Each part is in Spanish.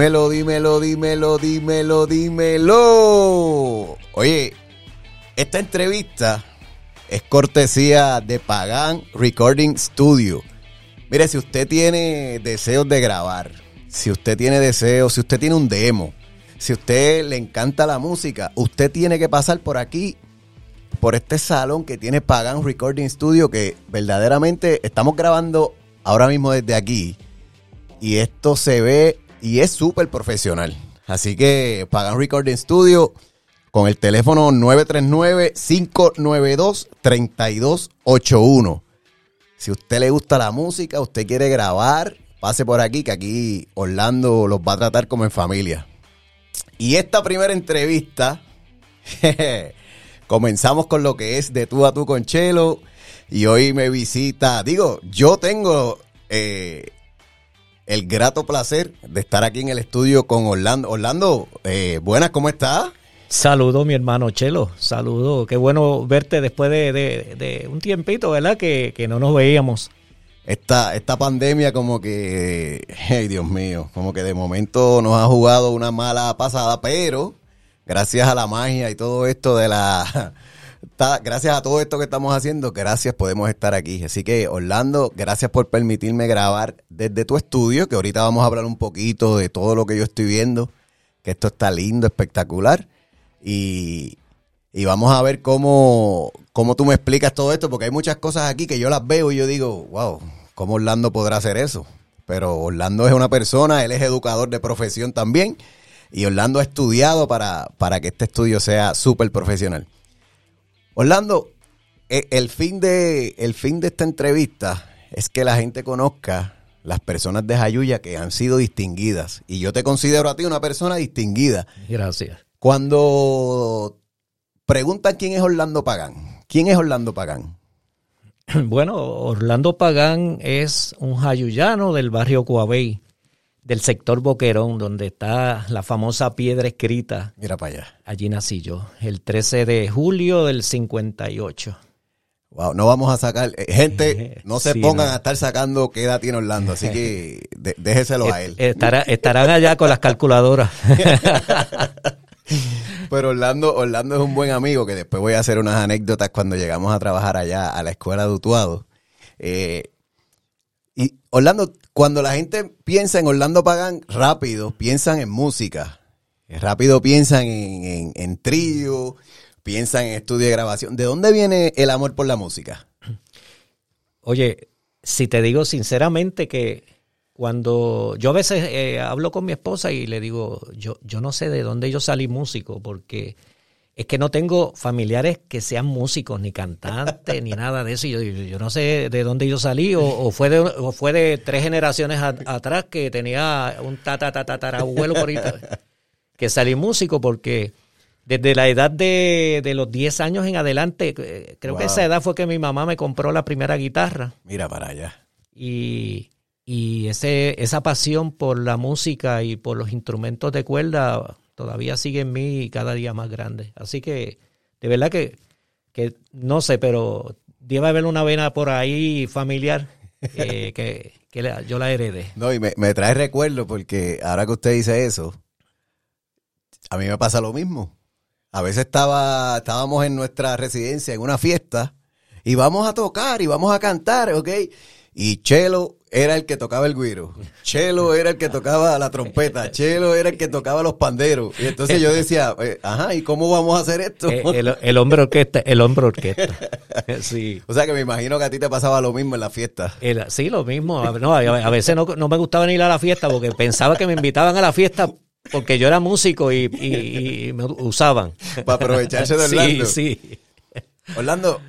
Dímelo, dímelo, dímelo, dímelo, dímelo. Oye, esta entrevista es cortesía de Pagan Recording Studio. Mire, si usted tiene deseos de grabar, si usted tiene deseos, si usted tiene un demo, si usted le encanta la música, usted tiene que pasar por aquí, por este salón que tiene Pagan Recording Studio, que verdaderamente estamos grabando ahora mismo desde aquí. Y esto se ve y es súper profesional. Así que Pagan Recording Studio con el teléfono 939-592-3281. Si a usted le gusta la música, usted quiere grabar, pase por aquí, que aquí Orlando los va a tratar como en familia. Y esta primera entrevista, comenzamos con lo que es de tú a tú con Chelo. Y hoy me visita, digo, yo tengo eh, el grato placer de estar aquí en el estudio con Orlando. Orlando, eh, buenas, ¿cómo estás? Saludo, mi hermano Chelo. Saludo. Qué bueno verte después de, un tiempito, ¿verdad? Que, que, no nos veíamos. Esta, esta pandemia como que, hey Dios mío, como que de momento nos ha jugado una mala pasada, pero gracias a la magia y todo esto de la gracias a todo esto que estamos haciendo, gracias, podemos estar aquí. Así que, Orlando, gracias por permitirme grabar desde tu estudio, que ahorita vamos a hablar un poquito de todo lo que yo estoy viendo, que esto está lindo, espectacular. Y, vamos a ver cómo, cómo tú me explicas todo esto, porque hay muchas cosas aquí que yo las veo y yo digo, wow, ¿cómo Orlando podrá hacer eso? Pero Orlando es una persona, él es educador de profesión también, y Orlando ha estudiado para, para que este estudio sea súper profesional. Orlando, e, el fin, de, el fin de esta entrevista es que la gente conozca las personas de Jayuya que han sido distinguidas. Y yo te considero a ti una persona distinguida. Gracias. Cuando preguntan quién es Orlando Pagán, ¿quién es Orlando Pagán? Bueno, Orlando Pagán es un jayuyano del barrio Coabey del sector Boquerón, donde está la famosa piedra escrita. Mira para allá. Allí nací yo, el 13 de julio del 58. Wow, no vamos a sacar. Eh, gente, no se pongan a estar sacando qué edad tiene Orlando, así que déjeselo a él. estarán allá con las calculadoras. Pero Orlando, Orlando es un buen amigo, que después voy a hacer unas anécdotas cuando llegamos a trabajar allá a la escuela de Utuado. Eh, y Orlando, cuando la gente piensa en Orlando Pagán, rápido piensan en música. Rápido piensan en, en, trío, piensan en estudio de grabación. ¿De dónde viene el amor por la música? Oye, si te digo sinceramente que cuando yo a veces eh, hablo con mi esposa y le digo, yo, yo no sé de dónde yo salí músico, porque es que no tengo familiares que sean músicos, ni cantantes, ni nada de eso. Yo, yo no sé de dónde yo salí, o, fue, de, fue de tres generaciones atrás que tenía un tata, tata, abuelo por ahí, que salí músico, porque desde la edad de, los 10 años en adelante, eh, creo que esa edad fue que mi mamá me compró la primera guitarra. Mira para allá. Y, y ese, esa pasión por la música y por los instrumentos de cuerda todavía sigue en mí cada día más grande. Así que, de verdad que, que no sé, pero debe haber una vena por ahí familiar eh, que, yo la heredé. No, y me, me trae recuerdo porque ahora que usted dice eso, a mí me pasa lo mismo. A veces estaba, estábamos en nuestra residencia en una fiesta y vamos a tocar y vamos a cantar, ¿ok? Y Chelo era el que tocaba el guiro, Chelo era el que tocaba la trompeta, Chelo era el que tocaba los panderos. Y entonces yo decía, eh, ajá, ¿y cómo vamos a hacer esto? Eh, el, hombre orquesta, el hombre orquesta. Sí. O sea que me imagino que a ti te pasaba lo mismo en la fiesta. sí, lo mismo. No, a veces no, me gustaba ni ir a la fiesta porque pensaba que me invitaban a la fiesta porque yo era músico y, me usaban. Para aprovecharse de Orlando. Sí, sí. Orlando,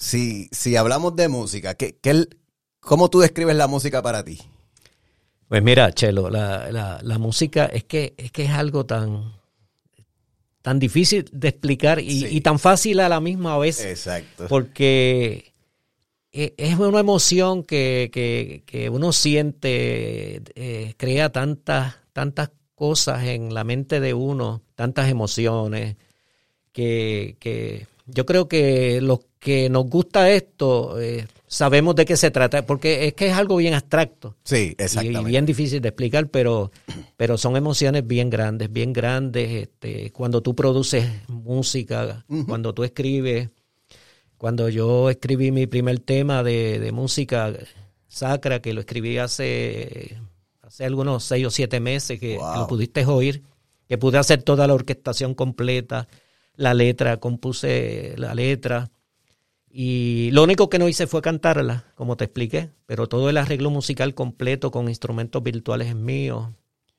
si, si hablamos de música, ¿qué, qué, ¿cómo tú describes la música para ti? Pues mira, Chelo, la, la, música es que, es que es algo tan, tan difícil de explicar y, tan fácil a la misma vez. Exacto. Porque e, es una emoción que, uno siente, eh, crea tantas, tantas cosas en la mente de uno, tantas emociones, que, que yo creo que los que nos gusta esto, eh, sabemos de qué se trata, porque es que es algo bien abstracto. Sí, Y exactamente. bien difícil de explicar, pero, pero son emociones bien grandes, bien grandes. Este, cuando tú produces música, cuando tú escribes, cuando yo escribí mi primer tema de, de música sacra, que lo escribí hace, hace algunos seis o siete meses, que, Wow. que lo pudiste oír, que pude hacer toda la orquestación completa, la letra, compuse la letra. Y lo único que no hice fue cantarla, como te expliqué, pero todo el arreglo musical completo con instrumentos virtuales es mío.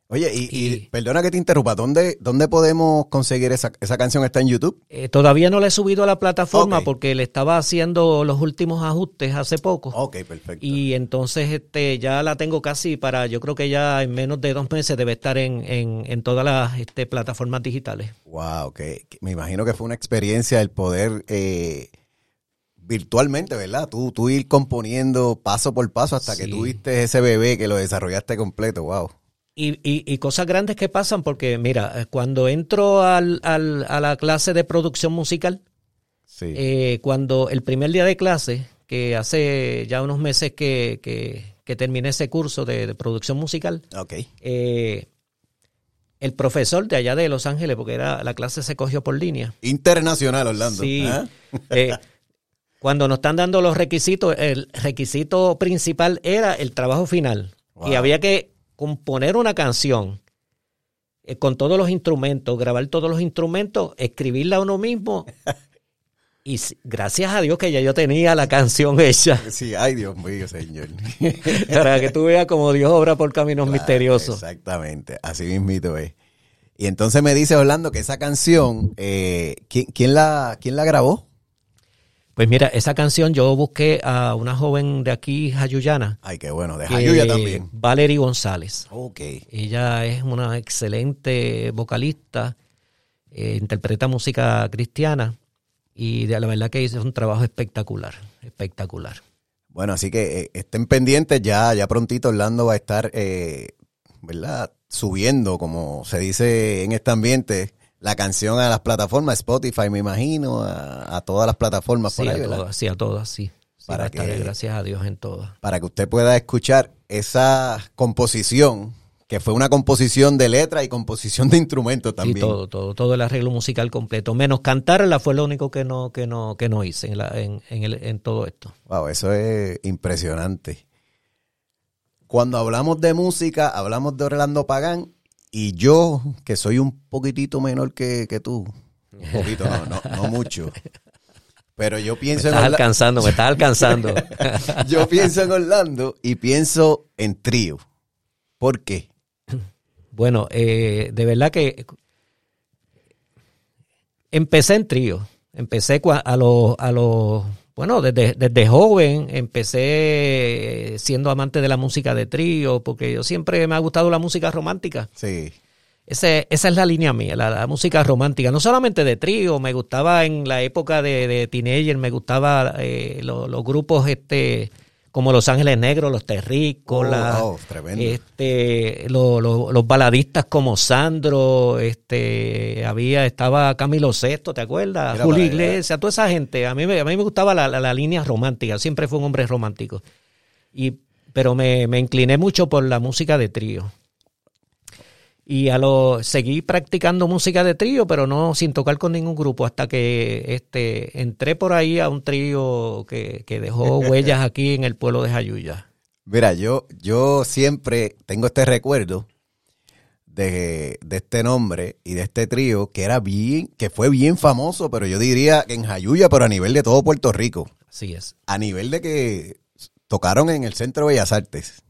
Oye, y, y Y- perdona que te interrumpa, ¿dónde, dónde podemos conseguir esa, esa canción? ¿Está en YouTube? Eh, todavía no la he subido a la plataforma porque le estaba haciendo los últimos ajustes hace poco. Ok, perfecto. Y entonces este ya la tengo casi para, yo creo que ya en menos de dos meses debe estar en, en, en todas las este, plataformas digitales. Wow, que, que me imagino que fue una experiencia el poder eh, virtualmente, ¿verdad? Tú, tú ir componiendo paso por paso hasta que Sí. tuviste ese bebé que lo desarrollaste completo, wow. Y, y, y cosas grandes que pasan porque, mira, eh, cuando entro al, al, a la clase de producción musical, Sí. eh, cuando el primer día de clase, que hace ya unos meses que, que, que terminé ese curso de, de producción musical, ok. eh, el profesor de allá de Los Ángeles, porque era la clase se cogió por línea, Internacional, Orlando. Sí. ¿Ah? Eh, cuando nos están dando los requisitos, el requisito principal era el trabajo final. Wow. Y había que componer una canción eh, con todos los instrumentos, grabar todos los instrumentos, escribirla uno mismo. Y gracias a Dios que ya yo tenía la canción hecha. Sí, ay Dios mío, señor. Para que tú veas como Dios obra por caminos Claro, misteriosos. Exactamente, así mismito es. Y entonces me dice Orlando que esa canción, eh, ¿quién, quién la, ¿quién la grabó? Pues mira, esa canción yo busqué a una joven de aquí, Jayuyana. Ay, qué bueno, de Jayuya también. Valerie González. Ok. Ella es una excelente vocalista, eh, interpreta música cristiana y de la verdad que hizo un trabajo espectacular, espectacular. Bueno, así que eh, estén pendientes, ya, ya prontito Orlando va a estar, eh, ¿verdad? Subiendo, como se dice en este ambiente, la canción a las plataformas, Spotify, me imagino, a, a todas las plataformas Sí, por ahí, todas, sí, a todas, sí. Sí, Para que- gracias a Dios en todas. Para que usted pueda escuchar esa composición, que fue una composición de letra y composición de instrumentos también. Todo, todo, todo el arreglo musical completo. Menos cantarla fue lo único que no, que no, que no hice en, la- en, en el- en todo esto. Wow, eso es impresionante. Cuando hablamos de música, hablamos de Orlando Pagán y yo, que soy un poquitito menor que, que tú, un poquito, no, no, no mucho, pero yo Me pienso en estás Orla- alcanzando, me estás alcanzando. yo pienso en Orlando y pienso en trío. ¿Por qué? Bueno, eh, de verdad que empecé en trío. Empecé a los, a los, bueno, desde, desde joven empecé siendo amante de la música de trío, porque yo siempre me ha gustado la música romántica. Sí, Ese- esa es la línea mía, la, la música romántica. No solamente de trío, me gustaba en la época de, de teenager, me gustaba eh, lo- los grupos este como Los Ángeles Negros, Los Terrícolas, Oh, este, lo- lo- los baladistas como Sandro, este, había, estaba Camilo Sesto, ¿te acuerdas? Mira Julio. Iglesias, toda esa gente. A mí, me- a mí me gustaba la, la- la línea romántica, siempre fue un hombre romántico. Y, pero me, me incliné mucho por la música de trío. Y a lo seguí practicando música de trío, pero no sin tocar con ningún grupo, hasta que este entré por ahí a un trío que, que dejó huellas aquí en el pueblo de Jayuya. Mira, yo, yo siempre tengo este recuerdo de, de este nombre y de este trío que era bien, que fue bien famoso, pero yo diría que en Jayuya, pero a nivel de todo Puerto Rico. Así es. A nivel de que tocaron en el Centro de Bellas Artes.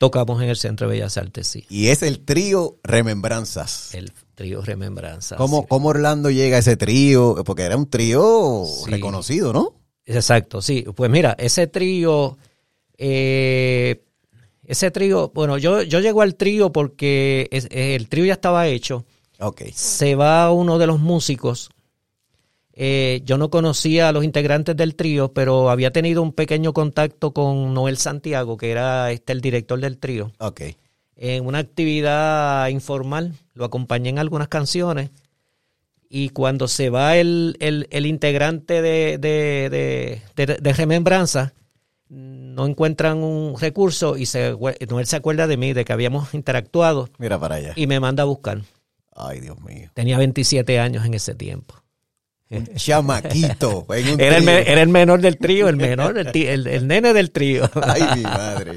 Tocamos en el Centro de Bellas Artes, sí. Y es el trío Remembranzas. El trío Remembranza. ¿Cómo, sí. ¿Cómo Orlando llega a ese trío? Porque era un trío Sí. reconocido, ¿no? Exacto, sí. Pues mira, ese trío, eh, ese trío, bueno, yo, yo llego al trío porque es- el trío ya estaba hecho. Ok. Se va uno de los músicos. Eh, yo no conocía a los integrantes del trío, pero había tenido un pequeño contacto con Noel Santiago, que era este el director del trío. Ok. en una actividad informal, lo acompañé en algunas canciones y cuando se va el, el- el integrante de, de, de- Remembranza, no encuentran un recurso y se, Noel se acuerda de mí, de que habíamos interactuado. Mira para allá. Y me manda a buscar. Ay, Dios mío. Tenía 27 años en ese tiempo. Un chamaquito. era, el, menor del trío, el menor, el, el, nene del trío. Ay, mi madre.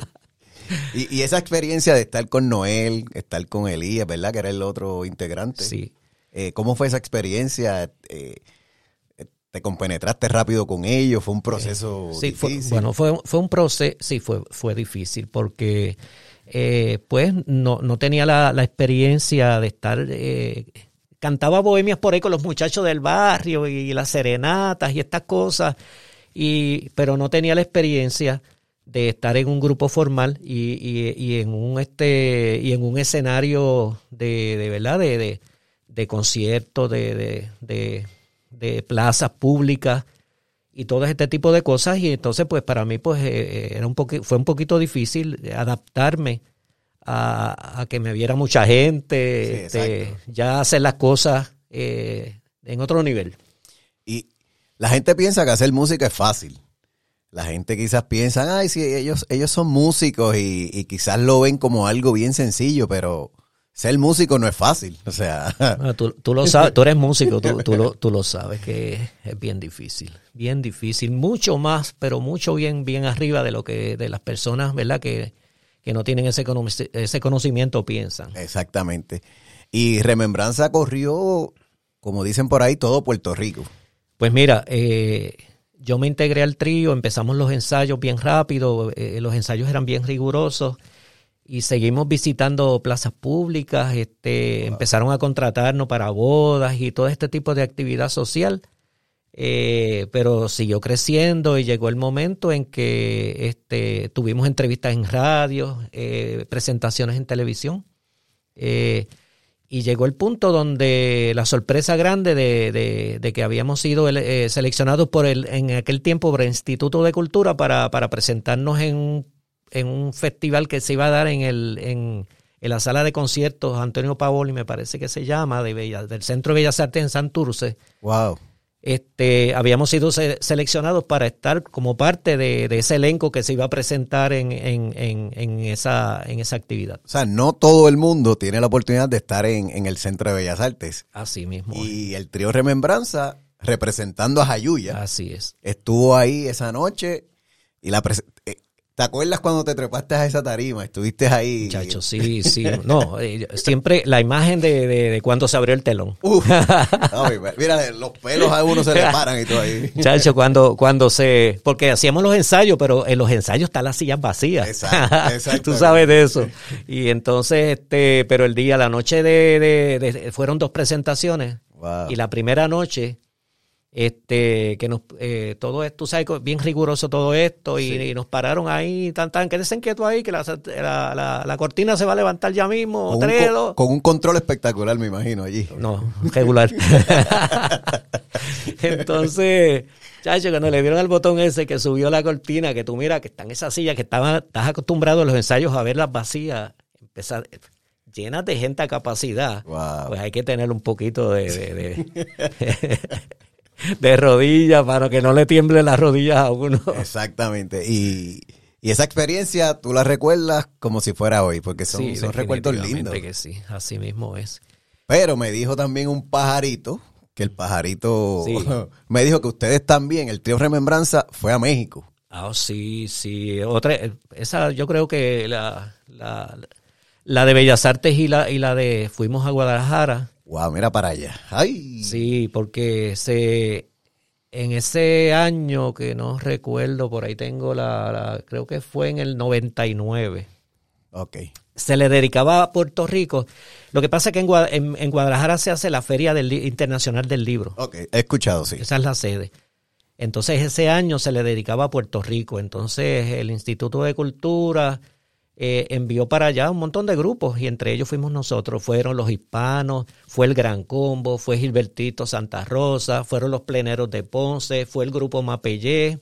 Y, esa experiencia de estar con Noel, estar con Elías, ¿verdad? Que era el otro integrante. Sí. Eh, ¿Cómo fue esa experiencia? Eh, ¿Te compenetraste rápido con ellos? ¿Fue un proceso sí, difícil? bueno, fue, fue un proceso, sí, fue, fue difícil porque eh, pues no, no tenía la, la experiencia de estar... cantaba bohemias por ahí con los muchachos del barrio y las serenatas y estas cosas, y, pero no tenía la experiencia de estar en un grupo formal y, y, en un este y en un escenario de, de verdad de, de, de conciertos de, de, plazas públicas y todo este tipo de cosas. Y entonces pues para mí pues eh, era un fue un poquito difícil adaptarme a, a que me viera mucha gente este, ya hacer las cosas eh, en otro nivel y la gente piensa que hacer música es fácil la gente quizás piensa, ay, sí, ellos, ellos son músicos y, quizás lo ven como algo bien sencillo, pero ser músico no es fácil. O sea, tú, lo sabes, tú eres músico, tú, tú, lo, tú lo sabes que es bien difícil, bien difícil, mucho más, pero mucho bien, bien arriba de lo que de las personas, ¿verdad? Que, que no tienen ese, ese conocimiento piensan. Exactamente. Y Remembranza corrió, como dicen por ahí, todo Puerto Rico. Pues mira, eh, yo me integré al trío, empezamos los ensayos bien rápido, eh, los ensayos eran bien rigurosos y seguimos visitando plazas públicas, este, empezaron a contratarnos para bodas y todo este tipo de actividad social, eh, pero siguió creciendo y llegó el momento en que este, tuvimos entrevistas en radio, eh, presentaciones en televisión. Y llegó el punto donde la sorpresa grande de, que habíamos sido eh, seleccionados por el, en aquel tiempo por el Instituto de Cultura para, presentarnos en, un festival que se iba a dar en, el, en, la sala de conciertos Antonio Pavoli, me parece que se llama, de del Centro de Bellas Artes en Santurce. Wow este, habíamos sido seleccionados para estar como parte de, ese elenco que se iba a presentar en, esa, en esa actividad. O sea, no todo el mundo tiene la oportunidad de estar en, el Centro de Bellas Artes. Así mismo. Y el trío Remembranza, representando a Jayuya. Así es. Estuvo ahí esa noche y la eh, ¿Te acuerdas cuando te trepaste a esa tarima? Estuviste ahí. Chacho, sí, sí. No, eh, siempre la imagen de, de, cuando se abrió el telón. mira, los pelos a uno se le paran y todo ahí. Chacho, cuando, cuando se. Porque hacíamos los ensayos, pero en los ensayos están las sillas vacías. Exacto, Tú sabes de eso. Y entonces, este, pero el día, la noche de. de, fueron dos presentaciones. Y la primera noche este que nos eh, todo esto, tú sabes, bien riguroso todo esto y, nos pararon ahí, tan tan, quédese quieto ahí que la, la, la, cortina se va a levantar ya mismo, con, un, con un control espectacular, me imagino, allí. No, regular. Entonces, chacho, cuando le dieron al botón ese que subió la cortina, que tú mira que están esas sillas que estaban, estás acostumbrado a los ensayos a verlas vacías, empezar llenas de gente a capacidad, pues hay que tener un poquito de de rodillas para que no le tiemble las rodillas a uno. Exactamente. Y, esa experiencia tú la recuerdas como si fuera hoy, porque son, recuerdos lindos. que sí, así mismo es. Pero me dijo también un pajarito, que el pajarito me dijo que ustedes también, el tío Remembranza, fue a México. Ah, sí, sí. Otra, esa yo creo que la, la, la de Bellas Artes y la, y la de Fuimos a Guadalajara Wow, mira para allá. Ay. Sí, porque se en ese año que no recuerdo, por ahí tengo la, creo que fue en el 99. Ok. Se le dedicaba a Puerto Rico. Lo que pasa es que en, en, Guadalajara se hace la Feria del, Internacional del Libro. Ok, he escuchado, sí. Esa es la sede. Entonces ese año se le dedicaba a Puerto Rico. Entonces el Instituto de Cultura eh, envió para allá un montón de grupos y entre ellos fuimos nosotros, fueron los hispanos, fue el Gran Combo, fue Gilbertito Santa Rosa, fueron los pleneros de Ponce, fue el grupo Mapellé,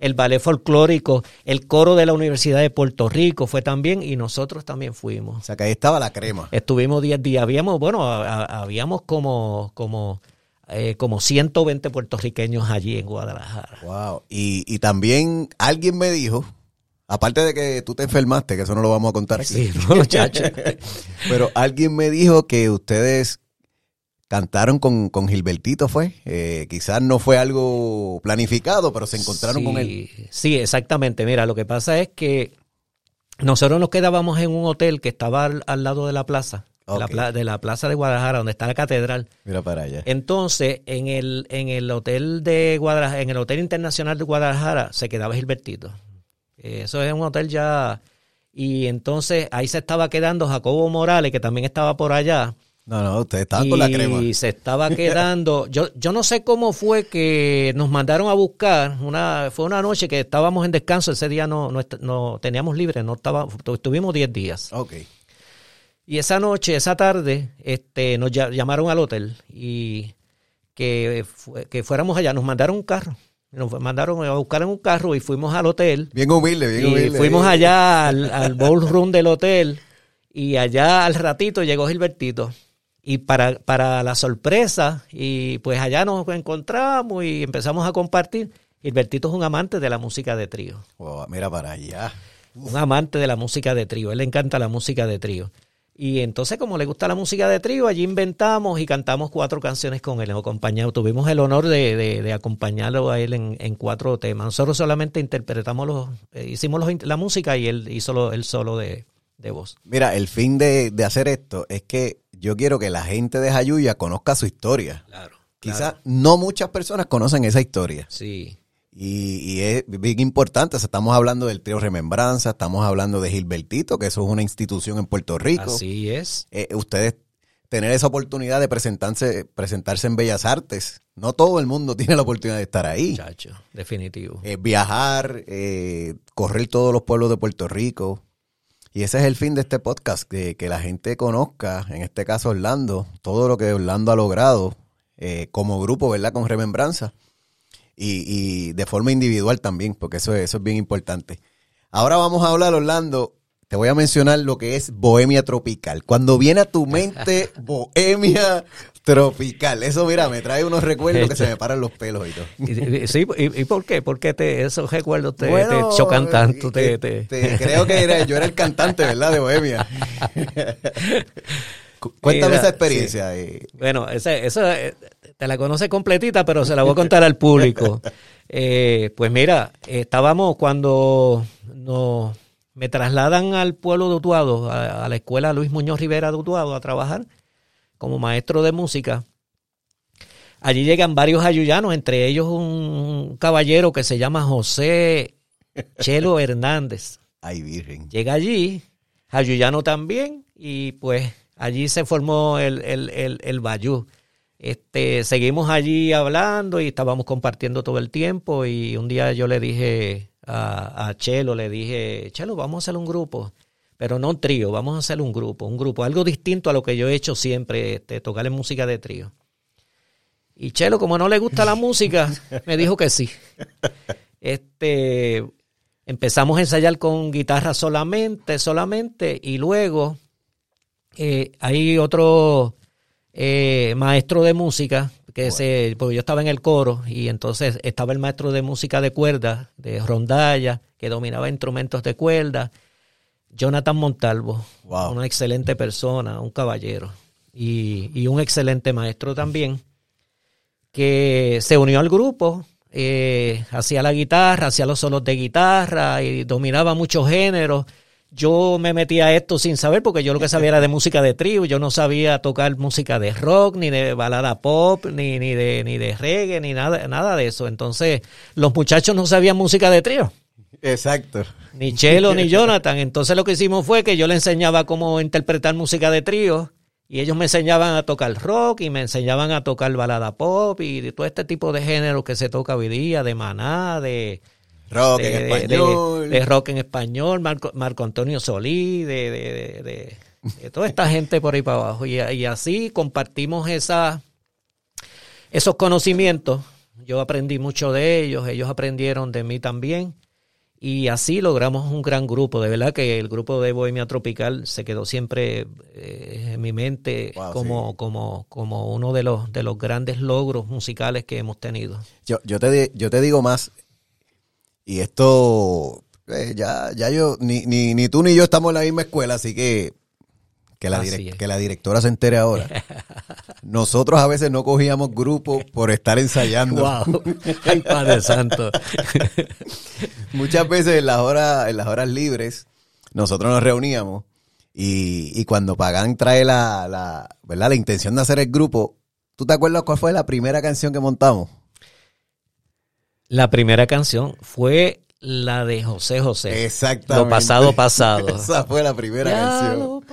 el ballet folclórico, el coro de la Universidad de Puerto Rico fue también y nosotros también fuimos. O sea que ahí estaba la crema. Estuvimos 10 días, habíamos, bueno, habíamos como, como eh, como 120 puertorriqueños allí en Guadalajara. Wow. Y, y también alguien me dijo, aparte de que tú te enfermaste, que eso no lo vamos a contar aquí. Sí, no, muchacho. Pero alguien me dijo que ustedes cantaron con, con Gilbertito, ¿fue? Eh, quizás no fue algo planificado, pero se encontraron Sí, con él. Sí, exactamente. Mira, lo que pasa es que nosotros nos quedábamos en un hotel que estaba al, al lado de la plaza, la pla- de la plaza de Guadalajara, donde está la catedral. Mira para allá. Entonces, en el, en el hotel de Guadalajara, en el Hotel Internacional de Guadalajara, se quedaba Gilbertito. Eh, Eso es un hotel ya. Y entonces ahí se estaba quedando Jacobo Morales, que también estaba por allá. No, no, ustedes estaban con la crema. Y se estaba quedando. Yo, yo no sé cómo fue que nos mandaron a buscar. Una, fue una noche que estábamos en descanso. Ese día no, no, no teníamos libre, no estaba, estuvimos 10 días. Ok. Y esa noche, esa tarde, este, nos lla- llamaron al hotel y que, que fuéramos allá. Nos mandaron un carro. Nos mandaron a buscar en un carro y fuimos al hotel. Bien humilde, bien Y humilde. fuimos allá al, al ballroom del hotel y allá al ratito llegó Gilbertito. Y para, para la sorpresa, y pues allá nos encontramos y empezamos a compartir. Gilbertito es un amante de la música de trío. Wow, mira para allá. Un amante de la música de trío. Él le encanta la música de trío. Y entonces, como le gusta la música de trío, allí inventamos y cantamos cuatro canciones con él, acompañado. Tuvimos el honor de, de- de acompañarlo a él en, en cuatro temas. Nosotros solamente interpretamos los, eh, hicimos los la música y él hizo lo- el solo de, de voz. Mira, el fin de, de hacer esto es que yo quiero que la gente de Jayuya conozca su historia. Claro. Quizás no muchas personas conocen esa historia. Sí. Y, y es bien importante. O sea, estamos hablando del trío Remembranza, estamos hablando de Gilbertito, que eso es una institución en Puerto Rico. Así es. Eh, ustedes tener esa oportunidad de presentarse, presentarse en Bellas Artes. No todo el mundo tiene la oportunidad de estar ahí. Muchacho, definitivo. Eh, viajar, eh, correr todos los pueblos de Puerto Rico. Y ese es el fin de este podcast, que, que la gente conozca, en este caso Orlando, todo lo que Orlando ha logrado eh, como grupo, ¿verdad? Con Remembranza. Y, y de forma individual también, porque eso, es- eso es bien importante. Ahora vamos a hablar, Orlando, te voy a mencionar lo que es Bohemia Tropical. Cuando viene a tu mente Bohemia Tropical, eso mira, me trae unos recuerdos que se me paran los pelos y todo. Sí, ¿y, y por qué? ¿Por qué te, esos recuerdos te, Bueno, te chocan tanto? Te, eh, te- te- creo que era- yo era el cantante, ¿verdad? De Bohemia. Cu- Cuéntame Mira, esa experiencia. eh. Bueno, esa, esa, eh, te la conoce completita, pero se la voy a contar al público. Eh, pues mira, estábamos cuando nos, me trasladan al pueblo de Utuado, a, a la escuela Luis Muñoz Rivera de Utuado, a trabajar como maestro de música. Allí llegan varios ayuyanos, entre ellos un caballero que se llama José Chelo Hernández. Ay, virgen. Llega allí, Ayuyano también, y pues allí se formó el, el, el, el Bayú. Este, seguimos allí hablando y estábamos compartiendo todo el tiempo y un día yo le dije a, a Chelo, le dije, Chelo, vamos a hacer un grupo, pero no un trío, vamos a hacer un grupo, un grupo, algo distinto a lo que yo he hecho siempre, este, tocarle música de trío. Y Chelo, como no le gusta la música, me dijo que sí. Este, empezamos a ensayar con guitarra solamente, solamente, y luego eh, hay otro eh, maestro de música que se, porque yo estaba en el coro y entonces estaba el maestro de música de cuerda, de rondalla, que dominaba instrumentos de cuerda, Jonathan Montalvo, Wow. una excelente persona, un caballero y, y un excelente maestro también, que se unió al grupo, eh, hacía la guitarra, hacía los solos de guitarra y dominaba muchos géneros. Yo me metí a esto sin saber porque yo lo que sabía era de música de trío, yo no sabía tocar música de rock, ni de balada pop, ni, ni, de, ni de reggae, ni nada, nada de eso. Entonces los muchachos no sabían música de trío Exacto. ni Chelo ni Jonathan. Entonces lo que hicimos fue que yo le enseñaba cómo interpretar música de trío y ellos me enseñaban a tocar rock y me enseñaban a tocar balada pop y de todo este tipo de géneros que se toca hoy día, de maná, de, Rock de, en de- español. de rock en español, Marco, Marco Antonio Solí, de, de, de- de- de toda esta gente por ahí para abajo. Y, y así compartimos esa, esos conocimientos. Yo aprendí mucho de ellos, ellos aprendieron de mí también. Y así logramos un gran grupo. De verdad que el grupo de Bohemia Tropical se quedó siempre eh, en mi mente Wow, como, sí. como, como uno de los, de los grandes logros musicales que hemos tenido. Yo, yo, te, yo te digo más, y esto, eh, ya, ya yo, ni, ni, ni tú ni yo estamos en la misma escuela, así que que la, que directora se entere ahora. Nosotros a veces no cogíamos grupo por estar ensayando. ¡Wow! ¡Ay, Padre Santo! Muchas veces en las horas, en las horas libres, nosotros nos reuníamos y, y cuando Pagán trae la, la, ¿verdad? la intención de hacer el grupo, ¿tú te acuerdas cuál fue la primera canción que montamos? La primera canción fue la de José José. Exactamente. Lo pasado, pasado. Esa fue la primera Ya canción.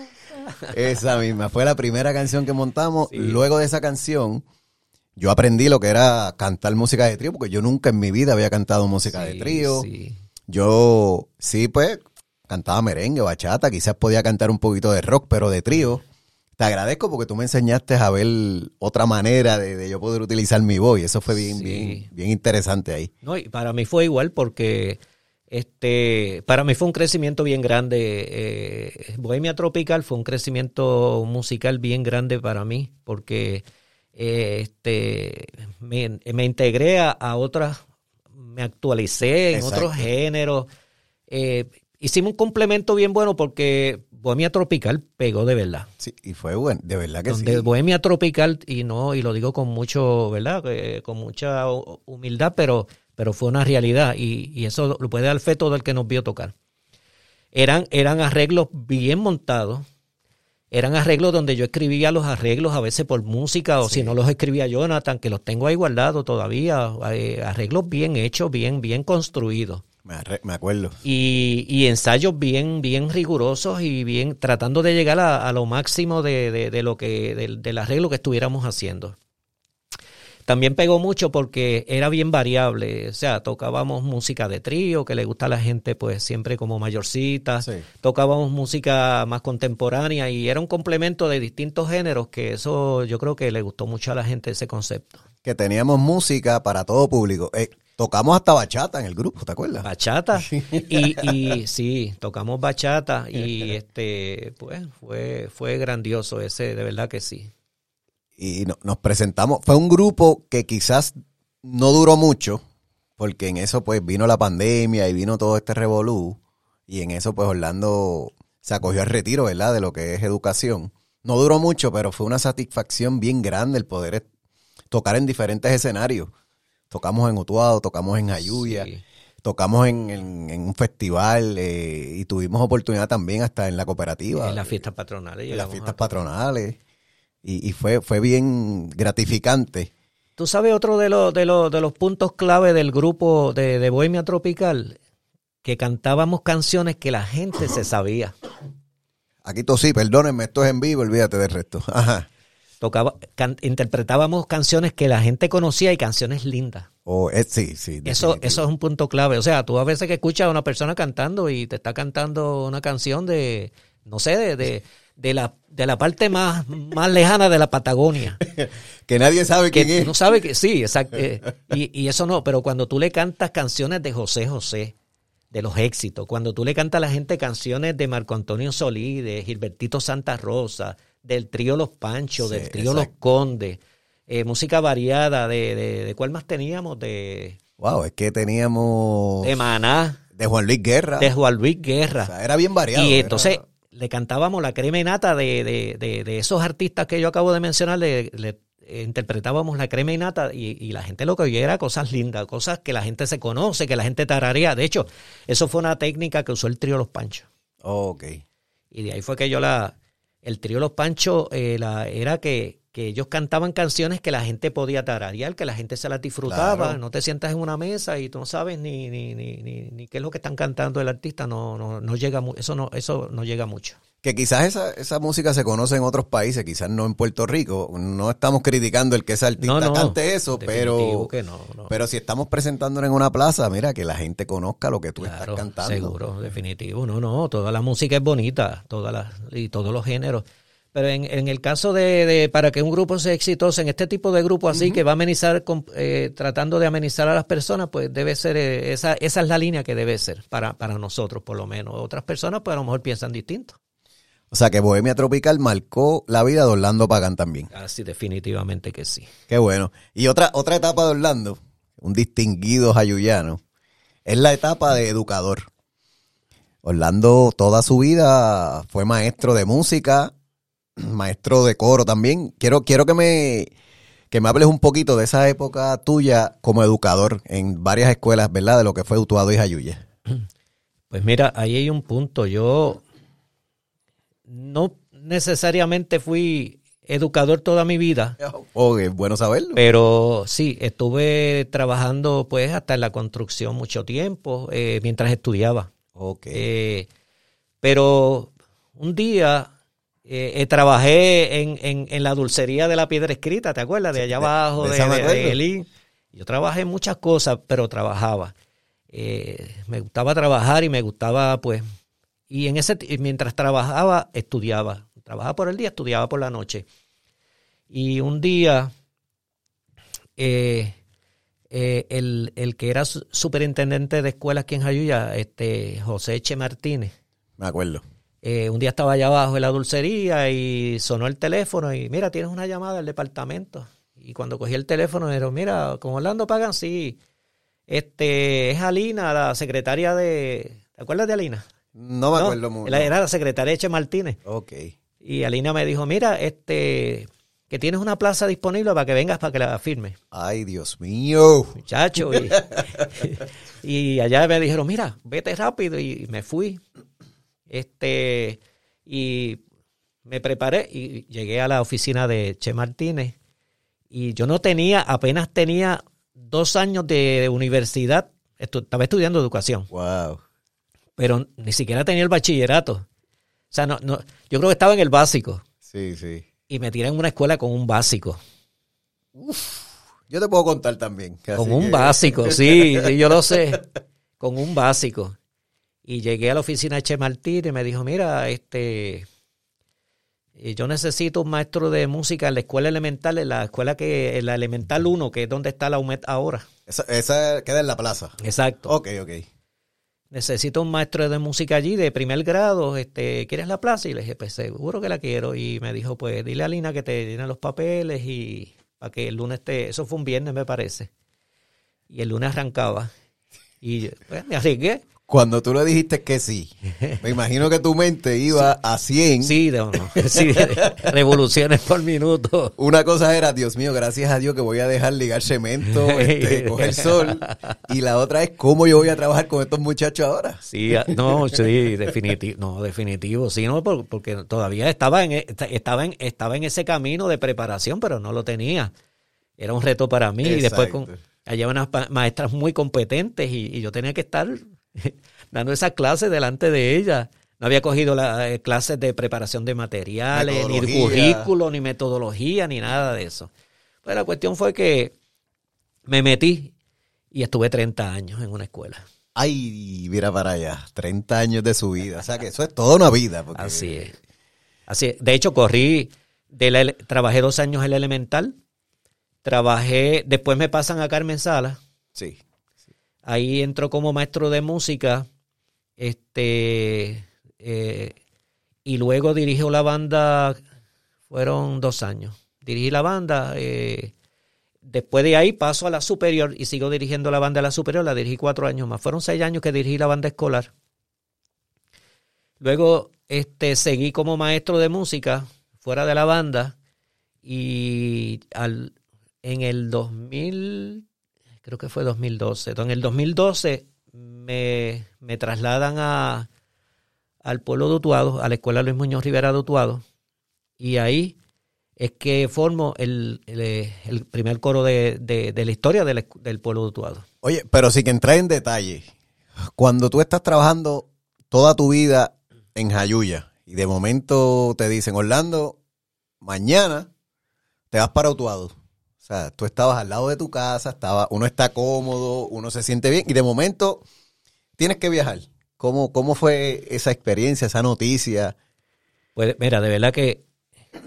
Esa misma, fue la primera canción que montamos. Luego de esa canción, yo aprendí lo que era cantar música de trío, porque yo nunca en mi vida había cantado música de trío. sí. Yo sí, pues, cantaba merengue, bachata, quizás podía cantar un poquito de rock, pero de trío. Te agradezco porque tú me enseñaste a ver otra manera de, de yo poder utilizar mi voz y eso fue bien, Sí. bien, bien interesante ahí. No, y para mí fue igual porque este para mí fue un crecimiento bien grande. eh, Bohemia Tropical fue un crecimiento musical bien grande para mí porque eh, este me, me integré a, a otras, me actualicé en Exacto. otros géneros. eh, hicimos un complemento bien bueno porque Bohemia Tropical pegó de verdad. Sí, y fue bueno, de verdad que donde sí. Bohemia Tropical, y no, y lo digo con mucho, ¿verdad? Eh, con mucha hu- humildad, pero, pero fue una realidad, y, y eso lo puede dar fe todo el que nos vio tocar. Eran, eran arreglos bien montados, eran arreglos donde yo escribía los arreglos a veces por música, o si no los escribía Jonathan, que los tengo ahí guardados todavía, eh, arreglos bien hechos, bien, bien construidos. Me, acuerdo. Y, y ensayos bien, bien rigurosos y bien tratando de llegar a, a lo máximo de, de- de lo que, del, del arreglo que estuviéramos haciendo. También pegó mucho porque era bien variable, o sea, tocábamos música de trío, que le gusta a la gente pues siempre como mayorcita, Sí. tocábamos música más contemporánea y era un complemento de distintos géneros que eso yo creo que le gustó mucho a la gente ese concepto. Que teníamos música para todo público. Eh, tocamos hasta bachata en el grupo, ¿te acuerdas? Bachata. Y, y sí, tocamos bachata y este, pues fue, fue grandioso ese, de verdad que sí. y no- nos presentamos. Fue un grupo que quizás no duró mucho, porque en eso pues vino la pandemia y vino todo este revolú, y en eso pues Orlando se acogió al retiro, ¿verdad? De lo que es educación. No duró mucho, pero fue una satisfacción bien grande el poder tocar en diferentes escenarios. Tocamos en Utuado, tocamos en Ayuya, Sí. tocamos en, en- en un festival eh, y tuvimos oportunidad también hasta en la cooperativa. En las fiestas patronales. en las fiestas patronales. Y, y fue, fue bien gratificante. Tú sabes otro de los, de los, de los puntos clave del grupo de, de Bohemia Tropical, que cantábamos canciones que la gente se sabía. Aquí tosí, perdónenme, esto es en vivo, olvídate del resto. Ajá. Tocaba, can- interpretábamos canciones que la gente conocía y canciones lindas. O es, sí, sí. Eso, es un punto clave. O sea, tú a veces que escuchas a una persona cantando y te está cantando una canción de, no sé, de, de, de la, de la parte más, más lejana de la Patagonia. Que nadie sabe Que quién es. no sabe que sí, exacto. eh, Y, y eso no, pero cuando tú le cantas canciones de José José, de los éxitos, cuando tú le cantas a la gente canciones de Marco Antonio Solí, de Gilbertito Santa Rosa, del trío Los Panchos, Sí, del trío Los. Condes, eh, música variada, de, de, de cuál más teníamos, de, Wow, es que teníamos de Maná, de Juan Luis Guerra. de Juan Luis O Guerra. sea, era bien variado. Y era- entonces le cantábamos la crema y nata de, de, esos artistas que yo acabo de mencionar, le, le, interpretábamos la crema y nata y, y la gente lo que oía era cosas lindas, cosas que la gente se conoce, que la gente tararea. De hecho, eso fue una técnica que usó el trío Los Panchos. Ok. Y de ahí fue que yo la... El trío Los Panchos eh, era que, que ellos cantaban canciones que la gente podía tararear, que la gente se las disfrutaba. Claro. No te sientas en una mesa y tú no sabes ni, ni, ni, ni, ni qué es lo que están cantando el artista. No, no, no llega eso no, eso no llega mucho. Que quizás esa, esa música se conoce en otros países, quizás no en Puerto Rico. No estamos criticando el que ese artista No, no, cante eso, pero, que no, no. pero si estamos presentándonos en una plaza, mira, que la gente conozca lo que tú Claro, estás cantando. Seguro, definitivo. No, no, toda la música es bonita, todas las, y todos los géneros. Pero en, en el caso de, de, para que un grupo sea exitoso, en este tipo de grupo así, que va a amenizar, con- eh, tratando de amenizar a las personas, pues debe ser, eh, esa, esa es la línea que debe ser para, para nosotros, por lo menos. Otras personas, pues a lo mejor piensan distinto. O sea que Bohemia Tropical marcó la vida de Orlando Pagán también. Así, definitivamente que sí. Qué bueno. Y otra, otra etapa de Orlando, un distinguido jayuyano, es la etapa de educador. Orlando toda su vida fue maestro de música, maestro de coro también. Quiero, quiero que me, que me hables un poquito de esa época tuya como educador en varias escuelas, ¿verdad? De lo que fue Utuado y Jayuya. Pues mira, ahí hay un punto. Yo no necesariamente fui educador toda mi vida, Oh, es bueno saberlo. pero sí, estuve trabajando pues hasta en la construcción mucho tiempo eh, mientras estudiaba. Ok. Eh, pero un día eh, eh, trabajé en, en, en la dulcería de la piedra escrita, ¿te acuerdas? De allá abajo, de de, Elín. Yo trabajé en muchas cosas, pero trabajaba. Eh, me gustaba trabajar y me gustaba, pues, y en ese mientras trabajaba, estudiaba. Trabajaba por el día, estudiaba por la noche. Y un día, eh, eh, el, el que era su- superintendente de escuelas aquí en Jayuya, este, José Eche Martínez, Me acuerdo. Eh, un día estaba allá abajo en la dulcería y sonó el teléfono y mira, tienes una llamada del departamento. Y cuando cogí el teléfono, dijeron, mira, con Orlando Pagan, sí, este, es Alina, la secretaria de... ¿Te acuerdas de Alina? No me No, acuerdo mucho. Era, era la secretaria Eche Martínez. Ok. Y Alina me dijo, mira, este, que tienes una plaza disponible para que vengas para que la firme. Ay, Dios mío. Muchacho. Y, y allá me dijeron, mira, vete rápido. Y me fui. Este, y me preparé y llegué a la oficina de Che Martínez. Y yo no tenía, apenas tenía dos años de universidad. Estu- estaba estudiando educación, Wow. pero ni siquiera tenía el bachillerato. O sea, no, no, yo creo que estaba en el básico. Sí, sí. Y me tiré en una escuela con un básico. Yo te puedo contar también. Con un que- básico, sí, sí, yo lo sé. Con un básico. Y llegué a la oficina de Che Martínez y me dijo, mira, este, eh, yo necesito un maestro de música en la escuela elemental, en la escuela que, en la elemental 1, que es donde está la UMED ahora. Esa, esa queda en la plaza. Exacto. Ok, ok. Necesito un maestro de música allí de primer grado, este, ¿quieres la plaza? Y le dije, pues seguro que la quiero. Y me dijo, pues dile a Lina que te llene los papeles y para que el lunes te, eso fue un viernes me parece. Y el lunes arrancaba. Y pues me arriesgué. Cuando tú le dijiste que sí, me imagino que tu mente iba a 100. Sí, no, sí, revoluciones por minuto. Una cosa era, Dios mío, gracias a Dios que voy a dejar ligar cemento, este, coger sol. Y la otra es cómo yo voy a trabajar con estos muchachos ahora. Sí, no, sí, definitivo, no, definitivo, sí, no, por- porque todavía estaba en, e- estaba en, estaba en ese camino de preparación, pero no lo tenía. Era un reto para mí y después con, Exacto. allá unas maestras muy competentes y, y yo tenía que estar dando esas clases delante de ellas. No había cogido las clases de preparación de materiales, ni currículo, ni metodología, ni nada de eso. Pues la cuestión fue que me metí y estuve 30 años en una escuela. Ay, mira para allá, 30 años de su vida. O sea que eso es toda una vida. porque- Así es. Así es. De hecho, corrí, de la trabajé dos años en la elemental, trabajé, después me pasan a Carmen Sala, Sí. Ahí entró como maestro de música, este, eh, y luego dirigió la banda, fueron dos años, dirigí la banda, eh, después de ahí paso a la superior y sigo dirigiendo la banda de la superior, la dirigí cuatro años más, fueron seis años que dirigí la banda escolar. Luego este, seguí como maestro de música fuera de la banda y al, en el 2000, creo que fue 2012, en el 2012 me, me trasladan a, al pueblo de Utuado, a la escuela Luis Muñoz Rivera de Utuado y ahí es que formo el, el, primer coro de, de- de la historia de la- del pueblo de Utuado. Oye, pero sí que entré en detalle. Cuando tú estás trabajando toda tu vida en Jayuya y de momento te dicen, Orlando, mañana te vas para Utuado. O sea, tú estabas al lado de tu casa, estaba, uno está cómodo, uno se siente bien y de momento tienes que viajar. ¿Cómo, cómo fue esa experiencia, esa noticia? Pues mira, de verdad que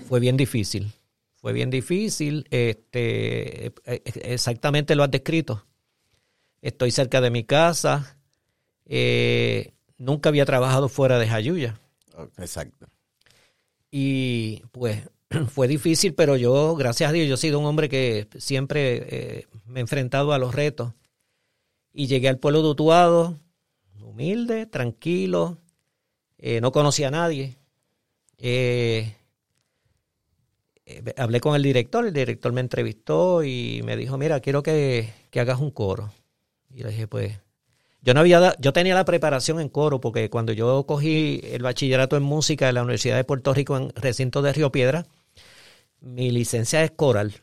fue bien difícil. Fue bien difícil. Este, eh, exactamente lo has descrito. Estoy cerca de mi casa. Eh, nunca había trabajado fuera de Jayuya. Exacto. Y pues fue difícil, pero yo, gracias a Dios, yo he sido un hombre que siempre eh, me he enfrentado a los retos. Y llegué al pueblo de Utuado, humilde, tranquilo, eh, no conocía a nadie. Eh, hablé con el director, el director me entrevistó y me dijo, mira, quiero que, que hagas un coro. Y le dije, pues, yo no había yo tenía la preparación en coro porque cuando yo cogí el bachillerato en música de la Universidad de Puerto Rico en recinto de Río Piedra, mi licencia es coral.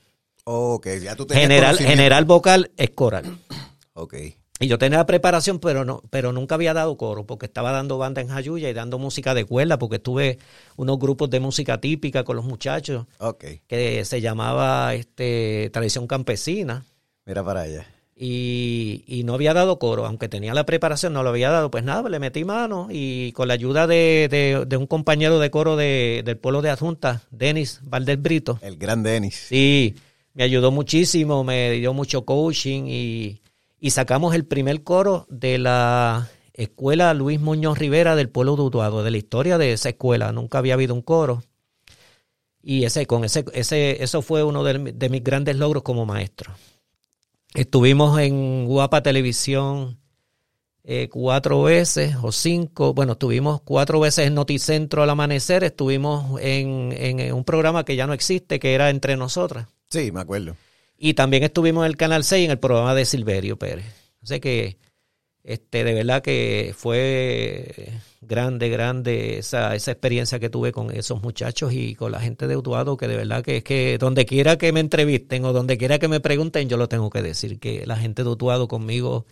Ok, ya tú general general vocal es coral. Ok. Y yo tenía la preparación, pero no, pero nunca había dado coro, porque estaba dando banda en Jayuya y dando música de cuerda, porque tuve unos grupos de música típica con los muchachos, okay. que se llamaba este tradición campesina. Mira para allá y, no había dado coro, aunque tenía la preparación, no lo había dado. Pues nada, le metí mano y con la ayuda de, un compañero de coro del pueblo de Adjunta, Denis Valdés Brito. El gran Denis. Sí, me ayudó muchísimo, me dio mucho coaching y, sacamos el primer coro de la escuela Luis Muñoz Rivera del pueblo de Utuado, de la historia de esa escuela. Nunca había habido un coro. Y ese, con ese, ese, eso fue uno de mis grandes logros como maestro. Estuvimos en Guapa Televisión eh, cuatro veces o cinco. Bueno, estuvimos cuatro veces en Noticentro al amanecer. Estuvimos en, en, un programa que ya no existe, que era Entre Nosotras. Sí, me acuerdo. Y también estuvimos en el Canal 6 en el programa de Silverio Pérez. Así que este, de verdad que fue grande, grande esa, esa experiencia que tuve con esos muchachos y con la gente de Utuado, que de verdad que es que donde quiera que me entrevisten o donde quiera que me pregunten, yo lo tengo que decir, que la gente de Utuado conmigo,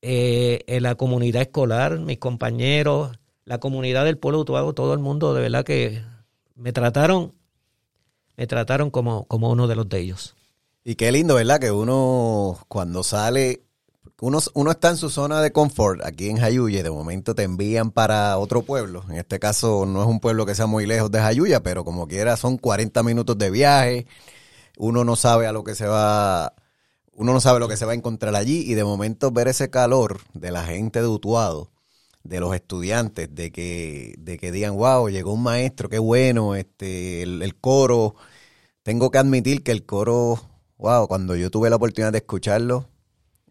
eh, en la comunidad escolar, mis compañeros, la comunidad del pueblo de Utuado, todo el mundo, de verdad que me trataron, me trataron como, como uno de los de ellos. Y qué lindo, ¿verdad? Que uno cuando sale uno, uno está en su zona de confort aquí en Jayuya de momento te envían para otro pueblo. En este caso no es un pueblo que sea muy lejos de Jayuya, pero como quiera son 40 minutos de viaje. Uno no sabe a lo que se va, uno no sabe lo que se va a encontrar allí y de momento ver ese calor de la gente de Utuado, de los estudiantes, de que, de que digan, wow, llegó un maestro, qué bueno, este, el, el coro. Tengo que admitir que el coro, wow, cuando yo tuve la oportunidad de escucharlo,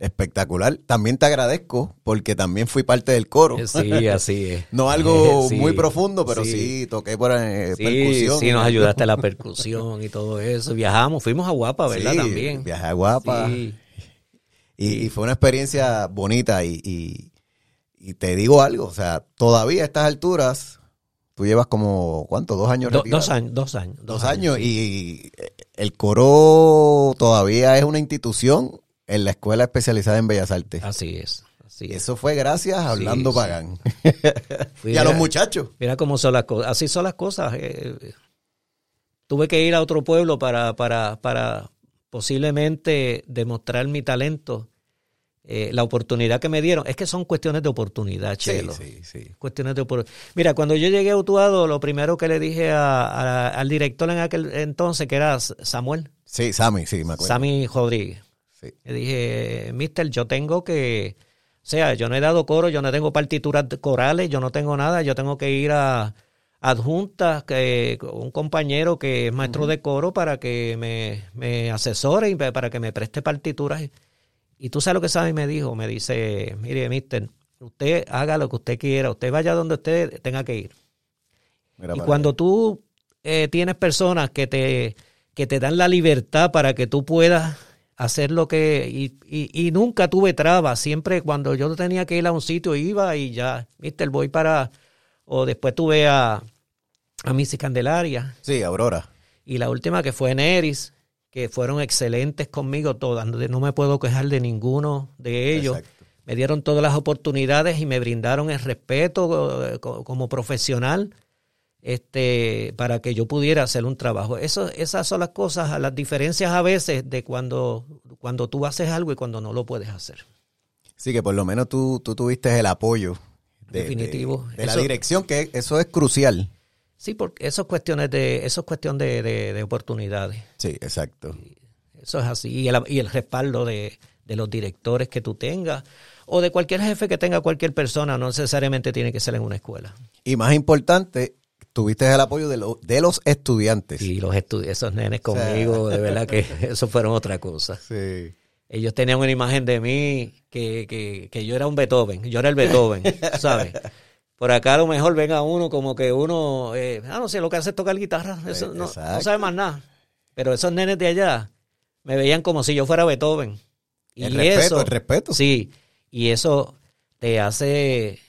Espectacular. También te agradezco porque también fui parte del coro. Sí, así es. no algo muy profundo, pero sí, toqué por eh, percusión. Sí, nos ayudaste a la percusión y todo eso. Viajamos, fuimos a Guapa, ¿verdad? También. Viajé a Guapa. Y, fue una experiencia bonita y, y, te digo algo, o sea, todavía a estas alturas, tú llevas como, ¿cuánto? ¿Dos años? dos años, dos años. Dos, años, y el coro todavía es una institución en la Escuela Especializada en Bellas Artes. Así es. Así Eso fue gracias a Orlando Pagán. y a los muchachos. Mira cómo son las cosas. Así son las cosas. Eh, tuve que ir a otro pueblo para, para, para posiblemente demostrar mi talento. Eh, la oportunidad que me dieron. Es que son cuestiones de oportunidad, Chelo. Sí, sí, sí. Cuestiones de oportunidad. Mira, cuando yo llegué a Utuado, lo primero que le dije al director en aquel entonces, que era Samuel. Sí, Sammy, sí, me acuerdo. Sammy Rodríguez. Le dije, mister, yo tengo que, o sea, yo no he dado coro, yo no tengo partituras corales, yo no tengo nada, yo tengo que ir a adjuntas, que un compañero que es maestro de coro para que me, me asesore y para que me preste partituras. Y tú sabes lo que sabe y me dijo, me dice, mire, mister, usted haga lo que usted quiera, usted vaya donde usted tenga que ir. y cuando tú eh, tienes personas que te, que te dan la libertad para que tú puedas hacer lo que... Y, y, nunca tuve trabas, siempre cuando yo tenía que ir a un sitio iba y ya, viste, voy para... O después tuve a, a Missy Candelaria. Sí, Aurora. Y la última que fue en Eris, que fueron excelentes conmigo todas, no me puedo quejar de ninguno de ellos. Me dieron todas las oportunidades y me brindaron el respeto eh, como profesional este, para que yo pudiera hacer un trabajo. Eso, esas son las cosas, las diferencias a veces de cuando, cuando tú haces algo y cuando no lo puedes hacer. Sí, que por lo menos tú, tú tuviste el apoyo Definitivo. de, la dirección, que eso es crucial. Sí, porque eso es cuestiones de, eso es cuestión de, de, de oportunidades. Sí, exacto. Eso es así. Y el, y el respaldo de, de los directores que tú tengas o de cualquier jefe que tenga cualquier persona, no necesariamente tiene que ser en una escuela. Y más importante, tuviste el apoyo de, lo- de los estudiantes. Y los estu- esos nenes conmigo, de verdad que eso fueron otra cosa. Sí. Ellos tenían una imagen de mí que, que, que yo era un Beethoven, yo era el Beethoven, ¿sabes? Por acá a lo mejor venga uno como que uno, eh, ah, no sé, lo que hace es tocar guitarra, eso no, no sabe más nada. Pero esos nenes de allá me veían como si yo fuera Beethoven. Y El respeto, eso, el respeto. Sí, y eso te hace,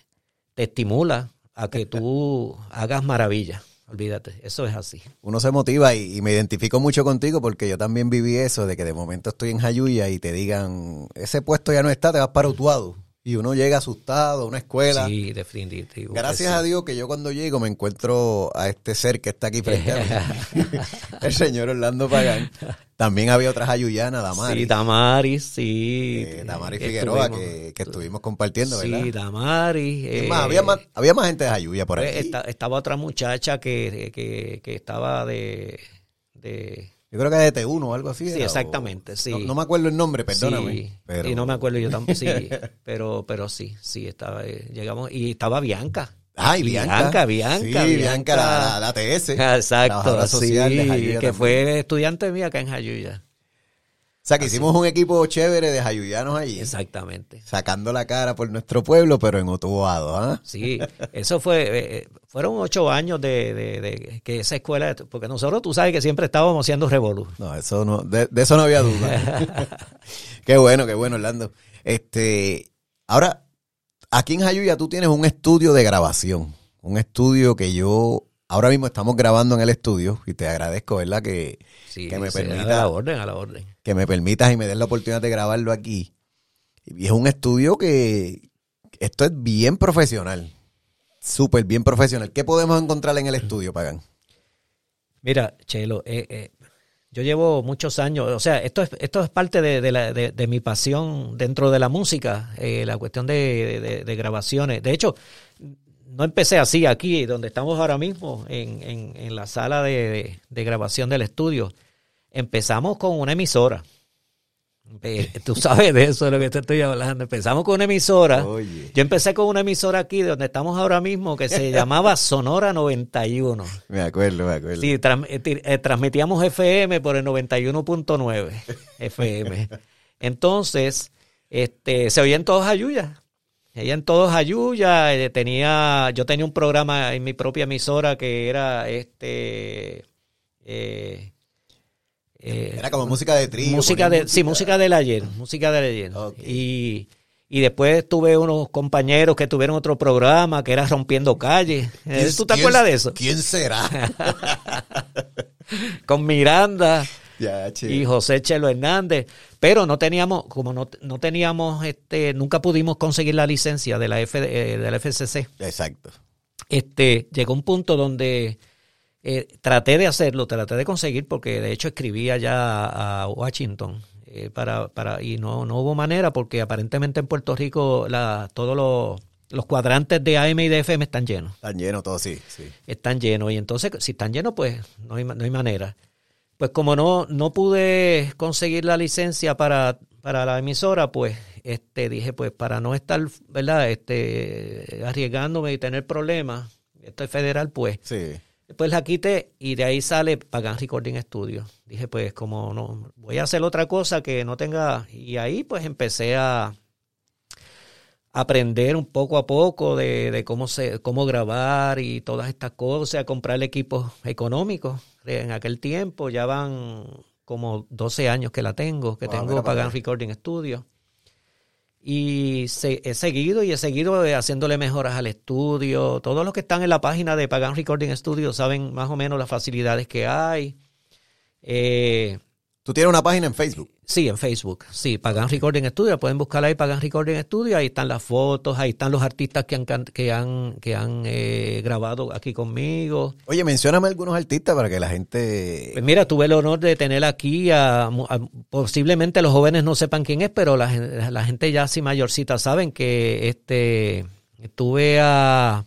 te estimula a que tú hagas maravillas. Olvídate, eso es así. Uno se motiva y, me identifico mucho contigo porque yo también viví eso de que de momento estoy en Jayuya y te digan, ese puesto ya no está, te vas para Utuado. Y uno llega asustado a una escuela. Sí, definitivo. Gracias que a. Dios que yo cuando llego me encuentro a este ser que está aquí frente a mí, el señor Orlando Pagán. También había otra jayuyana, Damari. Sí, Damaris, sí. eh, Damari que Figueroa, estuvimos- que, que estuvimos compartiendo, ¿verdad? Sí, Damaris. Eh, más, había, más, había más gente de Jayuya por pues, ahí. esta- estaba otra muchacha que, que, que estaba de... de Yo creo que de T1 o algo así. Sí, era, o- exactamente, sí. No, no me acuerdo el nombre, perdóname. Sí, pero... y no me acuerdo yo tampoco, sí, pero, pero sí, sí, estaba, eh, llegamos, y estaba Bianca. Ay, Bianca. Bianca, Bianca, Sí, Bianca, la, la, la TS. Exacto, sí, social de que también. fue estudiante mía acá en Jayuya. O sea, que hicimos un equipo chévere de jayuyanos allí. Exactamente. Sacando la cara por nuestro pueblo, pero en Utuado, ¿ah? Sí, eso fue, eh, eh, fueron ocho años de, de- de que esa escuela, porque nosotros tú sabes que siempre estábamos haciendo revolú. No, eso no, de, de eso no había duda. qué bueno, qué bueno, Orlando. Este, ahora, aquí en Jayuya tú tienes un estudio de grabación. Un estudio que yo, ahora mismo estamos grabando en el estudio y te agradezco, ¿verdad? Que, Sí, que me sí, a la orden, a la orden. que me permitas y me des la oportunidad de grabarlo aquí. Y es un estudio que esto es bien profesional, súper bien profesional. ¿Qué podemos encontrar en el estudio, Pagan? Mira, Chelo, eh, eh, yo llevo muchos años, o sea, esto es, esto es parte de, de la- de- de mi pasión dentro de la música, eh, la cuestión de grabaciones. De hecho, no empecé así aquí, donde estamos ahora mismo, en, en- en la sala de, de- de grabación del estudio. Empezamos con una emisora. Eh, Tú sabes de eso de lo que te estoy hablando. Empezamos con una emisora. Oye. Yo empecé con una emisora aquí, donde estamos ahora mismo, que se llamaba Sonora 91. Me acuerdo, me acuerdo. Sí, eh, eh, transmitíamos FM por el 91.9 FM. Entonces, este, se oían todos Ayuya. Se oían todos Ayuya. eh, tenía, yo tenía un programa en mi propia emisora que era este eh, eh, Era como música de trío. música de, sí, música del ayer, música del ayer. Y, y después tuve unos compañeros que tuvieron otro programa que era Rompiendo Calles. Eh, ¿Quién- ¿Tú te acuerdas de eso? ¿Quién será? Con Miranda y José Chelo Hernández. Pero no teníamos, como no, no teníamos, este, nunca pudimos conseguir la licencia de la, F, eh, de la FCC. Exacto. Este, llegó un punto donde eh, traté de hacerlo, traté de conseguir, porque de hecho escribía ya a, Washington eh, para, para, y no, no hubo manera, porque aparentemente en Puerto Rico la, todos los, los cuadrantes de AM y de FM están llenos. Están llenos todos, sí, sí. Están llenos. Y entonces, si están llenos, pues no hay, no hay manera. Pues como no, no pude conseguir la licencia para, para la emisora, pues este dije, pues para no estar, ¿verdad? Este, arriesgándome y tener problemas, esto es federal, pues Sí. Después la quité y de ahí sale Pagan Recording Studio. Dije, pues como no, voy a hacer otra cosa que no tenga... Y ahí pues empecé a aprender un poco a poco de, de cómo se cómo grabar y todas estas cosas, a comprar equipos económicos. En aquel tiempo ya van como 12 años que la tengo, que Wow, tengo Pagan. Recording Studio. Y se- he seguido y he seguido eh, haciéndole mejoras al estudio. Todos los que están en la página de Pagan Recording Studio saben más o menos las facilidades que hay. Eh, Tú tienes una página en Facebook. Sí, en Facebook. Sí, Pagan Recording Studio. Pueden buscar ahí Pagan Recording Studio. Ahí están las fotos, ahí están los artistas que han, que han, que han eh, grabado aquí conmigo. Oye, mencióname algunos artistas para que la gente... Pues mira, tuve el honor de tener aquí a, a- posiblemente los jóvenes no sepan quién es, pero la, la gente ya así mayorcita saben que este tuve a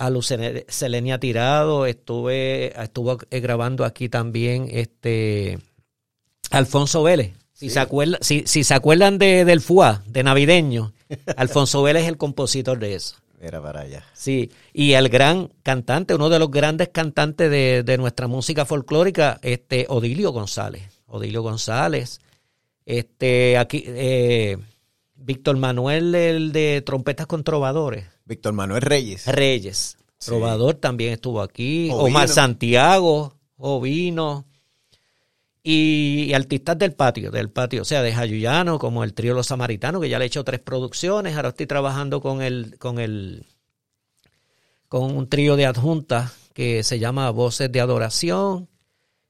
a Lucene- Selenia Tirado, estuve, estuvo eh, grabando aquí también este Alfonso Vélez. Si, se acuerdan, si, si se acuerdan de, del FUA, de navideño, Alfonso Vélez es el compositor de eso. Era para allá. Sí, y el gran cantante, uno de los grandes cantantes de, de nuestra música folclórica, este Odilio González. Odilio González. Este, aquí, eh, Víctor Manuel, el de Trompetas con Trovadores. Víctor Manuel Reyes. Reyes. Sí. Trovador también estuvo aquí. Ovino. Omar Santiago, Ovino. Y, artistas del patio, del patio, o sea, de Jayuyano, como el trío Los Samaritanos, que ya le he hecho tres producciones. Ahora estoy trabajando con el, con el, con un trío de adjuntas que se llama Voces de Adoración.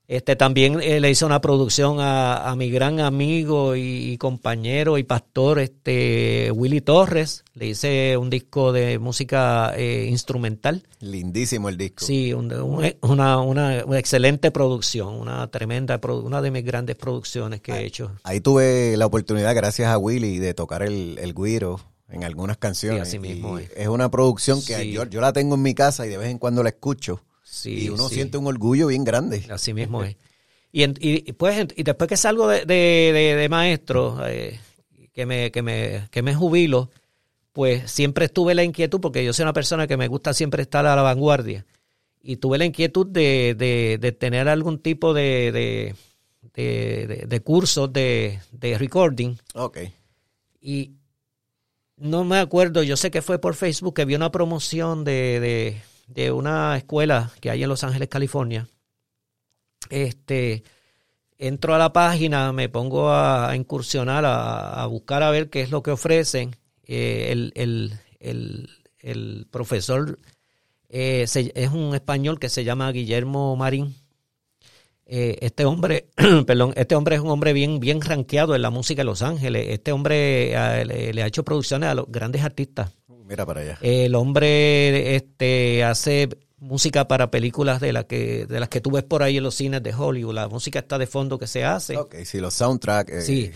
Este también eh, le hice una producción a, a mi gran amigo y, y compañero y pastor, este Willy Torres. Le hice un disco de música eh, instrumental. Lindísimo el disco. Sí, un- un- una, una, una excelente producción, una tremenda, una de mis grandes producciones que he hecho. Ahí tuve la oportunidad, gracias a Willy, de tocar el, el güiro en algunas canciones. Sí, así mismo Y es. es una producción que Sí. yo, yo la tengo en mi casa y de vez en cuando la escucho. Sí, y uno sí. siente un orgullo bien grande. Así mismo es. Y, en- y, pues, y después que salgo de, de, de- de maestro, eh, que, me, que, me, que me jubilo, pues siempre estuve la inquietud, porque yo soy una persona que me gusta siempre estar a la vanguardia, y tuve la inquietud de, de, de tener algún tipo de, de, cursos de, de recording, Ok. y no me acuerdo, yo sé que fue por Facebook que vi una promoción de, de, una escuela que hay en Los Ángeles, California. Este, entro a la página, me pongo a, incursionar, a, buscar a ver qué es lo que ofrecen. Eh, el, el, el, el profesor eh, es un español que se llama Guillermo Marín. Eh, este hombre, perdón, este hombre es un hombre bien, bien rankeado en la música de Los Ángeles. Este hombre le, le ha hecho producciones a los grandes artistas. Mira para allá. El hombre este, hace música para películas de las que de las que tú ves por ahí en los cines de Hollywood. La música está de fondo que se hace. Ok, sí, los soundtracks. eh, Sí.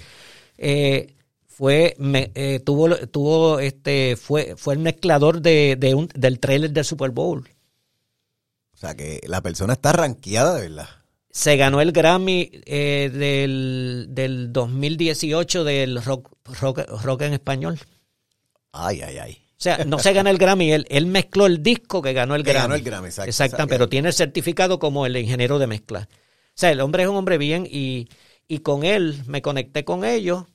Eh, fue, me- eh, tuvo, tuvo, este, fue, fue el mezclador de, de un, del trailer del Super Bowl. O sea, que la persona está rankeada, de verdad. Se ganó el Grammy del, del 2018 del rock, rock, rock en español. Ay, ay, ay. O sea, no se gana el Grammy, él, él mezcló el disco que ganó el Que Grammy. ganó el Grammy, exacto, exacto. pero tiene el certificado como el ingeniero de mezcla. O sea, el hombre es un hombre bien y, y con él me conecté con ellos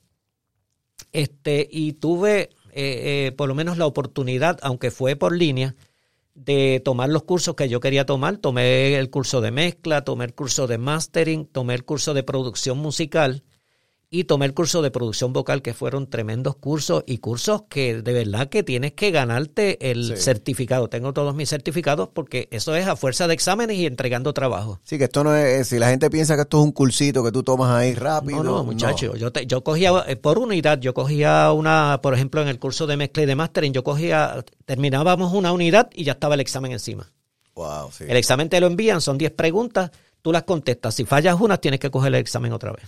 este, y tuve eh, eh, por lo menos la oportunidad, aunque fue por línea, de tomar los cursos que yo quería tomar. Tomé el curso de mezcla, tomé el curso de mastering, tomé el curso de producción musical y tomé el curso de producción vocal, que fueron tremendos cursos y cursos que de verdad que tienes que ganarte el Sí. certificado. Tengo todos mis certificados porque eso es a fuerza de exámenes y entregando trabajo. Sí, que esto no es. Si la gente piensa que esto es un cursito que tú tomas ahí rápido. No, no, muchacho. Yo, te- yo cogía, eh, por unidad, yo cogía una, por ejemplo, en el curso de mezcla y de mastering, yo cogía, terminábamos una unidad y ya estaba el examen encima. Wow, sí. El examen te lo envían, son 10 preguntas, tú las contestas. Si fallas una, tienes que coger el examen otra vez.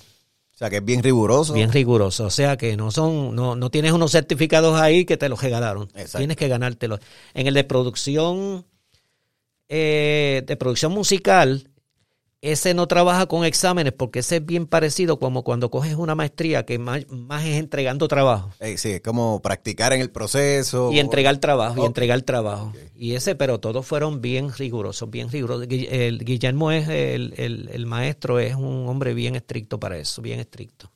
O sea, que es bien riguroso. Bien riguroso. O sea que no son, no, no tienes unos certificados ahí que te los regalaron. Exacto. Tienes que ganártelos. En el de producción, eh, de producción musical, ese no trabaja con exámenes porque ese es bien parecido como cuando coges una maestría que más, más es entregando trabajo. Eh, sí, es como practicar en el proceso. Y entregar trabajo, y entregar trabajo. Y ese, pero todos fueron bien rigurosos, bien rigurosos. Guillermo es el, el, el maestro, es un hombre bien estricto para eso, bien estricto.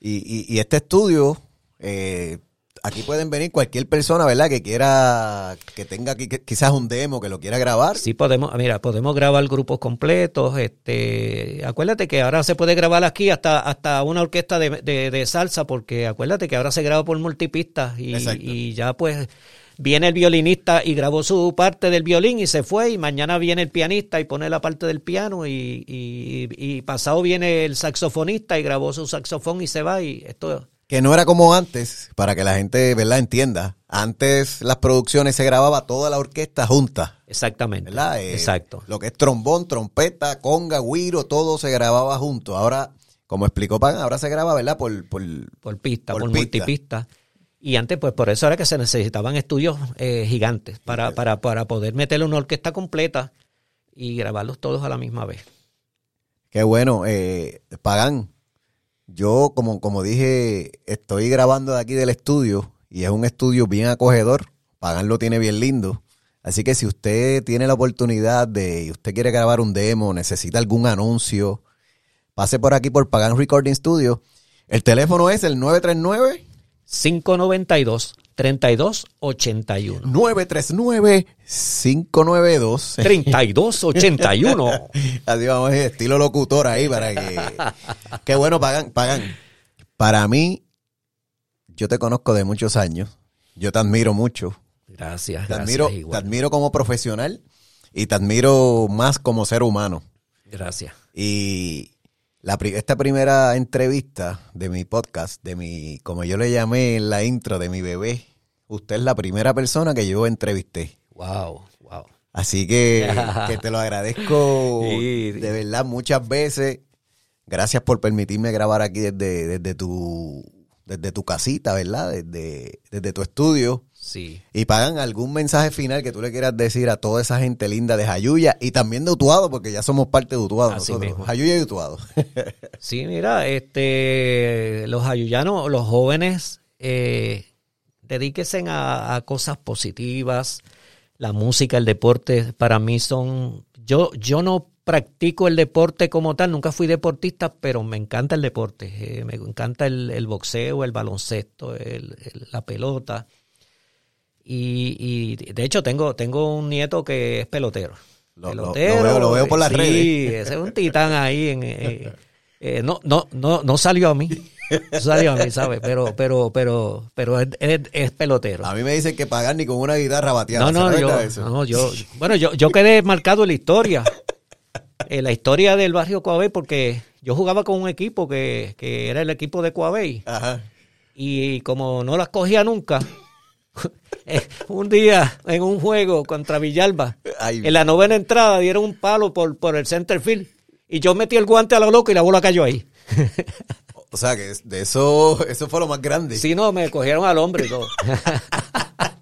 Y, y, y este estudio, eh, aquí pueden venir cualquier persona, ¿verdad? Que quiera, que tenga qui- quizás un demo, que lo quiera grabar. Sí podemos, mira, podemos grabar grupos completos, este, acuérdate que ahora se puede grabar aquí hasta, hasta una orquesta de, de- de salsa, porque acuérdate que ahora se graba por multipistas y ya pues viene el violinista y grabó su parte del violín y se fue y mañana viene el pianista y pone la parte del piano y, y, y pasado viene el saxofonista y grabó su saxofón y se va y esto Que no era como antes, para que la gente, ¿verdad? Entienda. Antes las producciones se grababa toda la orquesta junta, exactamente, ¿verdad? Eh, exacto. Lo que es trombón, trompeta, conga, guiro, todo se grababa junto. Ahora, como explicó Pan, ahora se graba, ¿verdad? Por, por por pista, Por por, pista. multipista. Y antes, pues por eso era que se necesitaban estudios eh, gigantes para, para, para poder meterle una orquesta completa y grabarlos todos a la misma vez. Qué bueno. Eh, Pagan, yo como, como dije, estoy grabando de aquí del estudio y es un estudio bien acogedor. Pagan lo tiene bien lindo. Así que si usted tiene la oportunidad de, y usted quiere grabar un demo, necesita algún anuncio, pase por aquí por Pagan Recording Studio. El teléfono es el 939 592 3281. 939 592 3281. Así vamos, estilo locutor ahí para que. Qué bueno, pagan, pagan. Para mí, yo te conozco de muchos años. Yo te admiro mucho. Gracias, Te gracias. admiro, igual. te admiro como profesional y te admiro más como ser humano. Gracias. Y la, pri- esta primera entrevista de mi podcast, de mi, como yo le llamé en la intro de mi bebé, usted es la primera persona que yo entrevisté. Wow, wow. Así que, que te lo agradezco Sí. de verdad muchas veces. Gracias por permitirme grabar aquí desde, desde tu desde tu casita, ¿verdad? Desde, desde tu estudio. Sí. Y pagan algún mensaje final que tú le quieras decir a toda esa gente linda de Jayuya y también de Utuado, porque ya somos parte de Utuado Así nosotros. mismo. Jayuya y Utuado. Sí, mira, este, los ayuyanos, los jóvenes, eh, dedíquense a, a cosas positivas. La música, el deporte, para mí son. Yo, yo no practico el deporte como tal, nunca fui deportista, pero me encanta el deporte. eh, me encanta el, el boxeo, el baloncesto, el- el- la pelota. Y, y de hecho, tengo, tengo un nieto que es pelotero. Lo- lo- lo pelotero. veo- lo veo por las sí, redes. ese es un titán ahí. En, eh, eh, no, no, no, no salió a mí. No salió a mí, ¿sabes? Pero, pero, pero, pero es, pelotero. A mí me dicen que pagan ni con una guitarra bateada. No, no, ¿será yo, no, yo, bueno, yo, yo quedé marcado en la historia, en la historia del barrio Coabey, porque yo jugaba con un equipo que, que era el equipo de Coabey, Ajá. y como no las cogía nunca, eh, un día en un juego contra Villalba, Ay. en la novena entrada dieron un palo por, por el center field, y yo metí el guante a la loca y la bola cayó ahí. O sea que de eso, eso fue lo más grande. Si no, me cogieron al hombre y todo.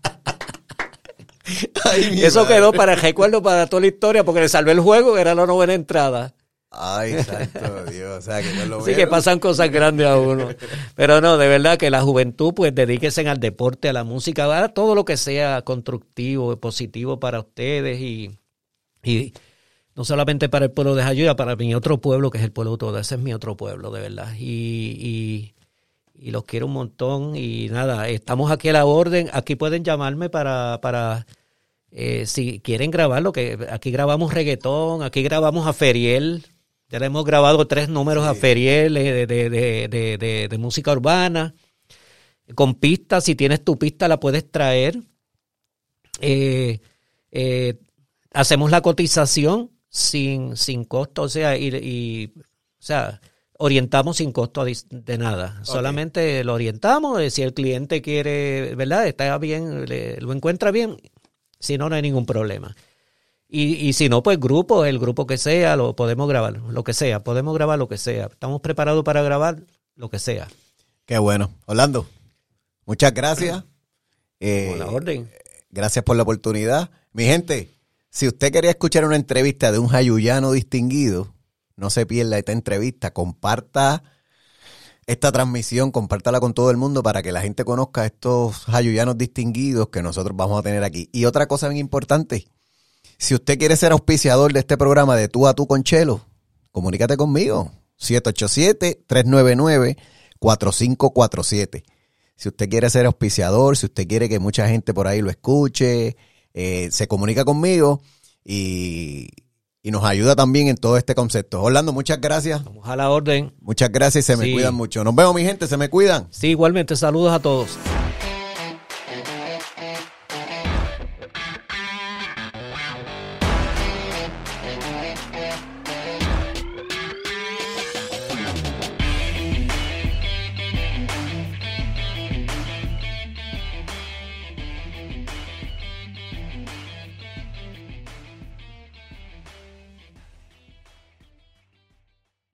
Ay, Eso madre. quedó para el recuerdo para toda la historia, porque le salvé el juego, era la novena entrada. Ay, santo Dios. O sea que por lo Así que pasan cosas grandes a uno. Pero no, de verdad que la juventud, pues dedíquense al deporte, a la música, a todo lo que sea constructivo, positivo para ustedes y, y no solamente para el pueblo de Jayuya, para mi otro pueblo, que es el pueblo de todo. Ese es mi otro pueblo, de verdad. Y, y, y los quiero un montón. Y nada, estamos aquí a la orden. Aquí pueden llamarme para, para eh, si quieren grabarlo, que aquí grabamos reggaetón, aquí grabamos a Feriel. Ya le hemos grabado tres números a Feriel eh, de, de, de, de, de- de música urbana. Con pistas, si tienes tu pista, la puedes traer. Eh, eh, hacemos la cotización sin, sin costo, o sea, y, y, o sea, orientamos sin costo de, nada. Solamente lo orientamos, si el cliente quiere, ¿verdad? Está bien, le- lo encuentra bien, si no, no hay ningún problema. Y, y si no, pues grupo, el grupo que sea, lo podemos grabar, lo que sea, podemos grabar lo que sea. Estamos preparados para grabar lo que sea. Qué bueno. Orlando, muchas gracias. Eh, Con la orden. Gracias por la oportunidad. Mi gente, si usted quería escuchar una entrevista de un jayuyano distinguido, no se pierda esta entrevista. Comparta esta transmisión, compártala con todo el mundo para que la gente conozca estos jayuyanos distinguidos que nosotros vamos a tener aquí. Y otra cosa bien importante, si usted quiere ser auspiciador de este programa de tú a tú con Chelo, comunícate conmigo. 787-399-4547. Si usted quiere ser auspiciador, si usted quiere que mucha gente por ahí lo escuche, eh, se comunica conmigo y, y nos ayuda también en todo este concepto. Orlando, muchas gracias. Vamos a la orden. Muchas gracias y se me Sí. cuidan mucho. Nos vemos, mi gente, se me cuidan. Sí, igualmente, saludos a todos.